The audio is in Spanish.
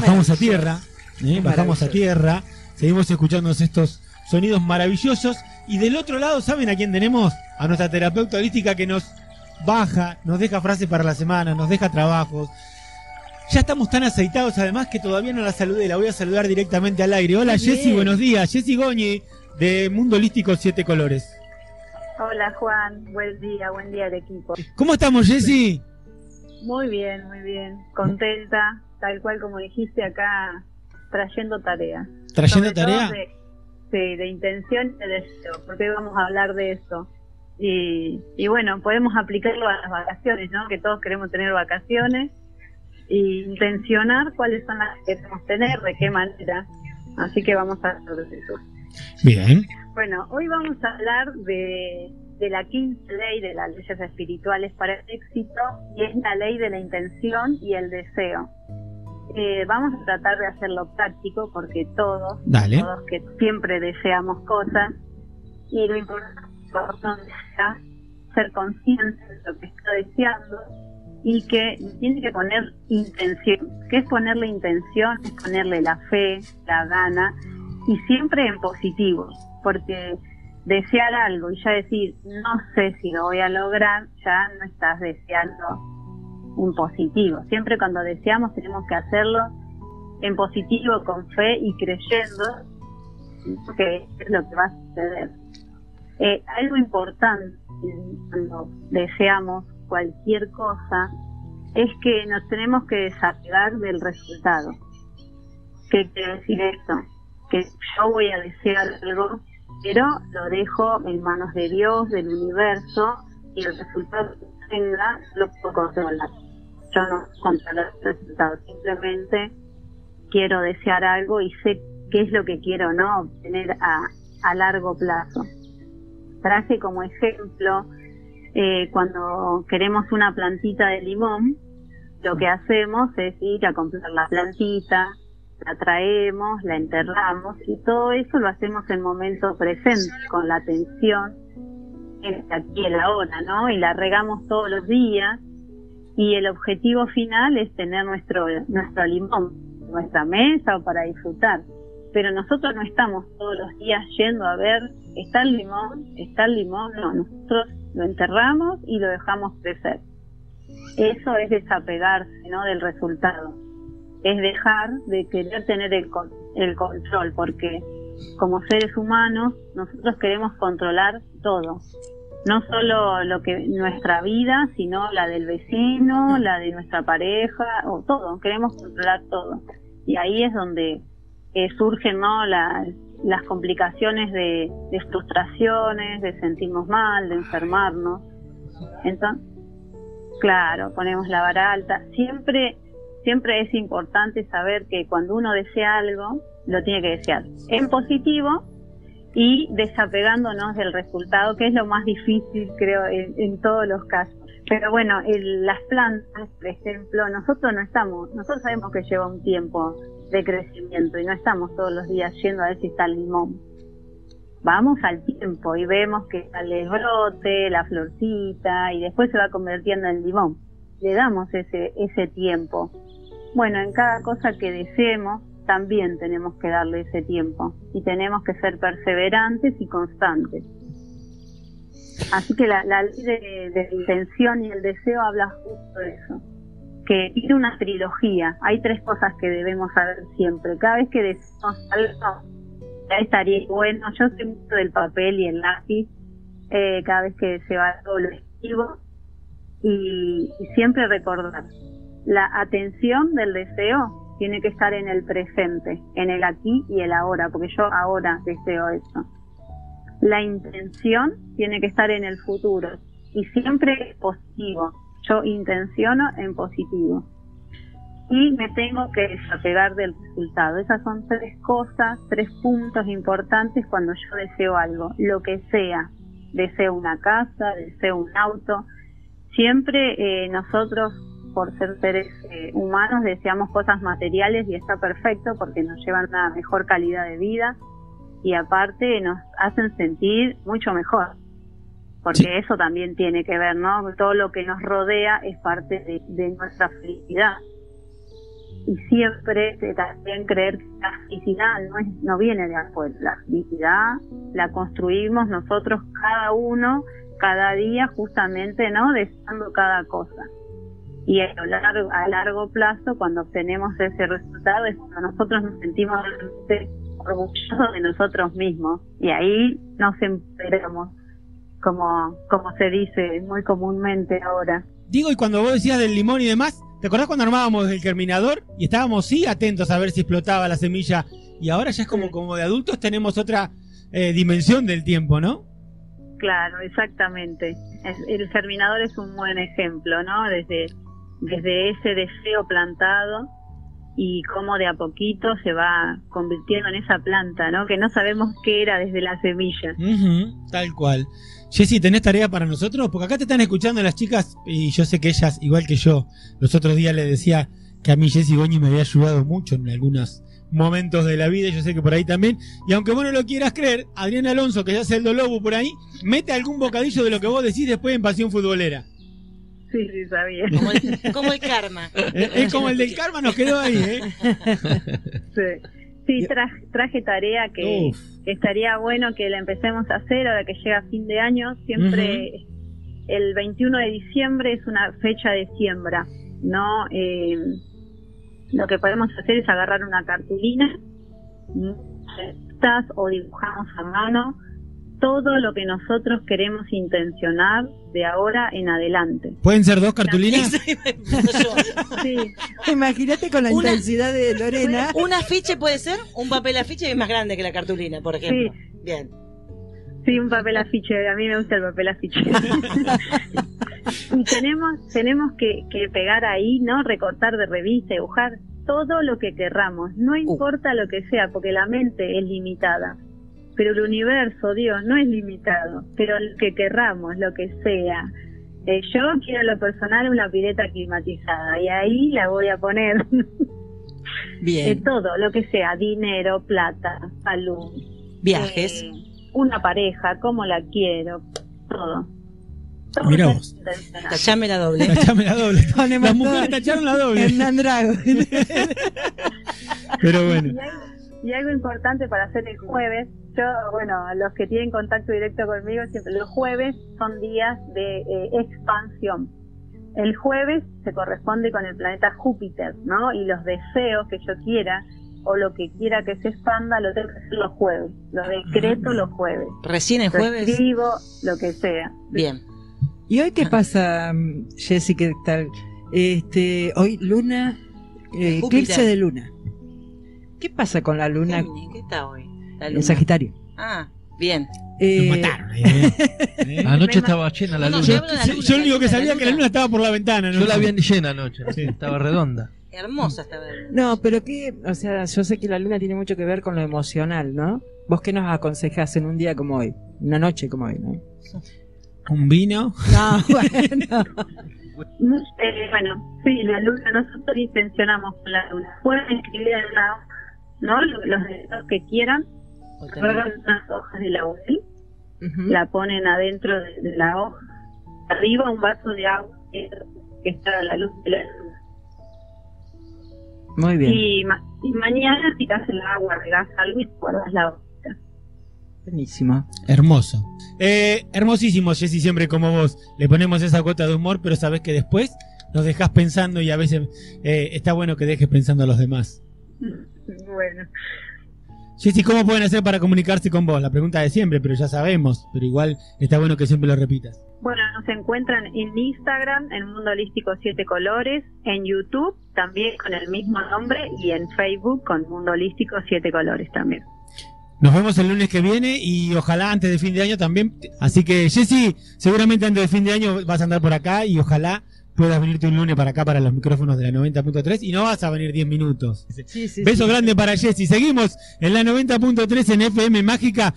bajamos a tierra, ¿eh? bajamos a tierra, seguimos escuchando estos sonidos maravillosos y del otro lado, ¿saben a quién tenemos? A nuestra terapeuta holística que nos baja, nos deja frases para la semana, nos deja trabajos. Ya estamos tan aceitados además que todavía no la saludé, la voy a saludar directamente al aire. Hola Jessy, buenos días. Jessy Goñi de Mundo Holístico Siete Colores. Hola Juan, buen día, buen día al equipo. ¿Cómo estamos Jessy? Muy bien, muy bien, contenta, tal cual como dijiste acá, trayendo tarea. ¿Trayendo tarea? sí, de intención y de deseo, porque vamos a hablar de eso. Y, y bueno, podemos aplicarlo a las vacaciones, ¿no? Que todos queremos tener vacaciones y intencionar cuáles son las que queremos tener, de qué manera. Así que vamos a hablar de eso. Bien. Bueno, hoy vamos a hablar de, de la quinta ley de las leyes espirituales para el éxito y es la ley de la intención y el deseo. Eh, vamos a tratar de hacerlo práctico porque todos, todos que siempre deseamos cosas y lo importante es ser consciente de lo que está deseando y que tiene que poner intención. ¿Qué es ponerle intención? Es ponerle la fe, la gana y siempre en positivo, porque desear algo y ya decir no sé si lo voy a lograr, ya no estás deseando un positivo. Siempre cuando deseamos tenemos que hacerlo en positivo, con fe y creyendo que es lo que va a suceder. Eh, algo importante cuando deseamos cualquier cosa es que nos tenemos que desapegar del resultado. ¿Qué quiere decir esto? Que yo voy a desear algo, pero lo dejo en manos de Dios, del universo, y el resultado que tenga lo puedo controlar. Yo no controlo el resultado, simplemente quiero desear algo y sé qué es lo que quiero no obtener a, a largo plazo traje como ejemplo eh, cuando queremos una plantita de limón, lo que hacemos es ir a comprar la plantita, la traemos, la enterramos y todo eso lo hacemos en momento presente, con la atención aquí en la hora, ¿no? Y la regamos todos los días y el objetivo final es tener nuestro, nuestro limón, nuestra mesa o para disfrutar pero nosotros no estamos todos los días yendo a ver, está el limón, está el limón, no, nosotros lo enterramos y lo dejamos crecer. Eso es desapegarse, ¿no? Del resultado. Es dejar de querer tener el, el control, porque como seres humanos nosotros queremos controlar todo. No solo lo que nuestra vida, sino la del vecino, la de nuestra pareja, o todo. Queremos controlar todo. Y ahí es donde eh, surgen ¿no? las complicaciones de, frustraciones, de sentirnos mal, de enfermarnos. Entonces, claro, ponemos la vara alta. Siempre, siempre es importante saber que cuando uno desea algo, lo tiene que desear en positivo y desapegándonos del resultado, que es lo más difícil, creo, en, todos los casos. Pero bueno, las plantas, por ejemplo, nosotros no estamos, nosotros sabemos que lleva un tiempo de crecimiento y no estamos todos los días yendo a ver si está el limón. Vamos al tiempo y vemos que sale el brote, la florcita y después se va convirtiendo en limón. Le damos ese, ese tiempo. Bueno, en cada cosa que deseemos también tenemos que darle ese tiempo y tenemos que ser perseverantes y constantes. Así que la, ley de, de intención y el deseo habla justo de eso que tiene una trilogía. Hay tres cosas que debemos saber siempre. Cada vez que decimos algo, ya estaría bueno. Yo soy mucho del papel y el lápiz. Eh, cada vez que se va algo lo escribo. Y siempre recordar, la atención del deseo tiene que estar en el presente, en el aquí y el ahora, porque yo ahora deseo eso. La intención tiene que estar en el futuro y siempre es positivo yo intenciono en positivo. Y me tengo que desapegar del resultado. Esas son tres cosas, tres puntos importantes cuando yo deseo algo, lo que sea. Deseo una casa, deseo un auto. Siempre eh, nosotros, por ser seres eh, humanos, deseamos cosas materiales y está perfecto porque nos llevan a una mejor calidad de vida y aparte nos hacen sentir mucho mejor porque eso también tiene que ver, ¿no? Todo lo que nos rodea es parte de, nuestra felicidad. y siempre también creer que la felicidad no, es, no viene de afuera, la felicidad la construimos nosotros cada uno, cada día justamente, ¿no? Deseando cada cosa. Y a largo, a largo plazo, cuando obtenemos ese resultado, es cuando nosotros nos sentimos orgullosos de nosotros mismos. Y ahí nos empoderamos, como, como se dice muy comúnmente ahora. Digo, y cuando vos decías del limón y demás, ¿Te acordás cuando armábamos el germinador y estábamos sí atentos a ver si explotaba la semilla? Y ahora ya es como, como de adultos tenemos otra eh, dimensión del tiempo, ¿no? Claro, exactamente. El germinador es un buen ejemplo, ¿no? Desde, desde ese deseo plantado y cómo de a poquito se va convirtiendo en esa planta, ¿no? Que no sabemos qué era desde la semilla. tal cual. Jessy, ¿tenés tarea para nosotros? Porque acá te están escuchando las chicas y yo sé que ellas, igual que yo, los otros días les decía que a mí Jessy Goñi me había ayudado mucho en algunos momentos de la vida, y yo sé que por ahí también. Y aunque vos no lo quieras creer, Adrián Alonso, que ya hace el lobo por ahí, mete algún bocadillo de lo que vos decís después en Pasión Futbolera. Sí, sí, sabía. Como el, karma. Es, como el del karma, nos quedó ahí, ¿eh? Sí. Sí, traje, tarea que, estaría bueno que la empecemos a hacer ahora que llega fin de año. Siempre el 21 de diciembre es una fecha de siembra, ¿no? Eh, lo que podemos hacer es agarrar una cartulina o dibujamos a mano todo lo que nosotros queremos intencionar de ahora en adelante. ¿Pueden ser dos cartulinas? sí. Imagínate con la intensidad de Lorena. ¿Un afiche puede ser? Un papel afiche es más grande que la cartulina, por ejemplo. Sí. Bien. Sí, un papel afiche. A mí me gusta el papel afiche. y tenemos, tenemos que, que pegar ahí, ¿no? Recortar de revista, dibujar todo lo que querramos. No uh. importa lo que sea, porque la mente es limitada pero el universo, Dios, no es limitado, pero lo que querramos, lo que sea. Eh, yo quiero lo personal una pileta climatizada y ahí la voy a poner. Bien. Eh, todo, lo que sea, dinero, plata, salud. Viajes. Eh, una pareja, cómo la quiero, todo. Mira vos. Tachame la doble. Tachame la doble. Las mujeres tacharon la doble. Hernán Drago. Pero bueno. Y algo importante para hacer el jueves, yo, bueno, los que tienen contacto directo conmigo, siempre los jueves son días de eh, expansión. El jueves se corresponde con el planeta Júpiter, ¿no? Y los deseos que yo quiera o lo que quiera que se expanda lo tengo que hacer los jueves. Lo decreto los jueves. ¿Recién el jueves? Escribo, lo que sea. Bien. ¿Y hoy qué pasa, Jessy? ¿Qué tal? Este, hoy luna, eh, eclipse de luna. ¿Qué pasa con la luna? ¿Qué está hoy? En Sagitario. Ah, bien. Eh... mataron ¿eh? ¿Eh? Anoche estaba llena la luna. yo, lo único que sabía que la luna estaba por la ventana. ¿no? Yo la vi llena anoche, estaba redonda. Hermosa estaba. No, pero que, o sea, yo sé que la luna tiene mucho que ver con lo emocional, ¿no? ¿Vos qué nos aconsejás en un día como hoy? Una noche como hoy, ¿no? ¿Un vino? No, bueno. Eh, bueno, sí, la luna, nosotros intencionamos con la luna. Pueden escribir en la ¿no? Los deseos que quieran, agarran unas hojas de laurel, la ponen adentro de, la hoja, arriba un vaso de agua que está a la luz de la luna. Muy bien. Y, mañana tiras el agua, regas algo y guardas la hoja. Buenísimo. Hermoso. Eh, hermosísimo, Jessy, siempre como vos. Le ponemos esa cuota de humor, pero sabes que después nos dejas pensando y a veces eh, está bueno que dejes pensando a los demás. Bueno. Sí, ¿cómo pueden hacer para comunicarse con vos? La pregunta de siempre, pero ya sabemos, pero igual está bueno que siempre lo repitas. Bueno, nos encuentran en Instagram, en Mundo Holístico Siete Colores, en YouTube también con el mismo nombre y en Facebook con Mundo Holístico Siete Colores también. Nos vemos el lunes que viene y ojalá antes de fin de año también. Así que Jessy, seguramente antes de fin de año vas a andar por acá y ojalá puedas venirte un lunes para acá para los micrófonos de la 90.3 y no vas a venir 10 minutos. Beso grande para Jessy. Seguimos en la 90.3 en FM Mágica.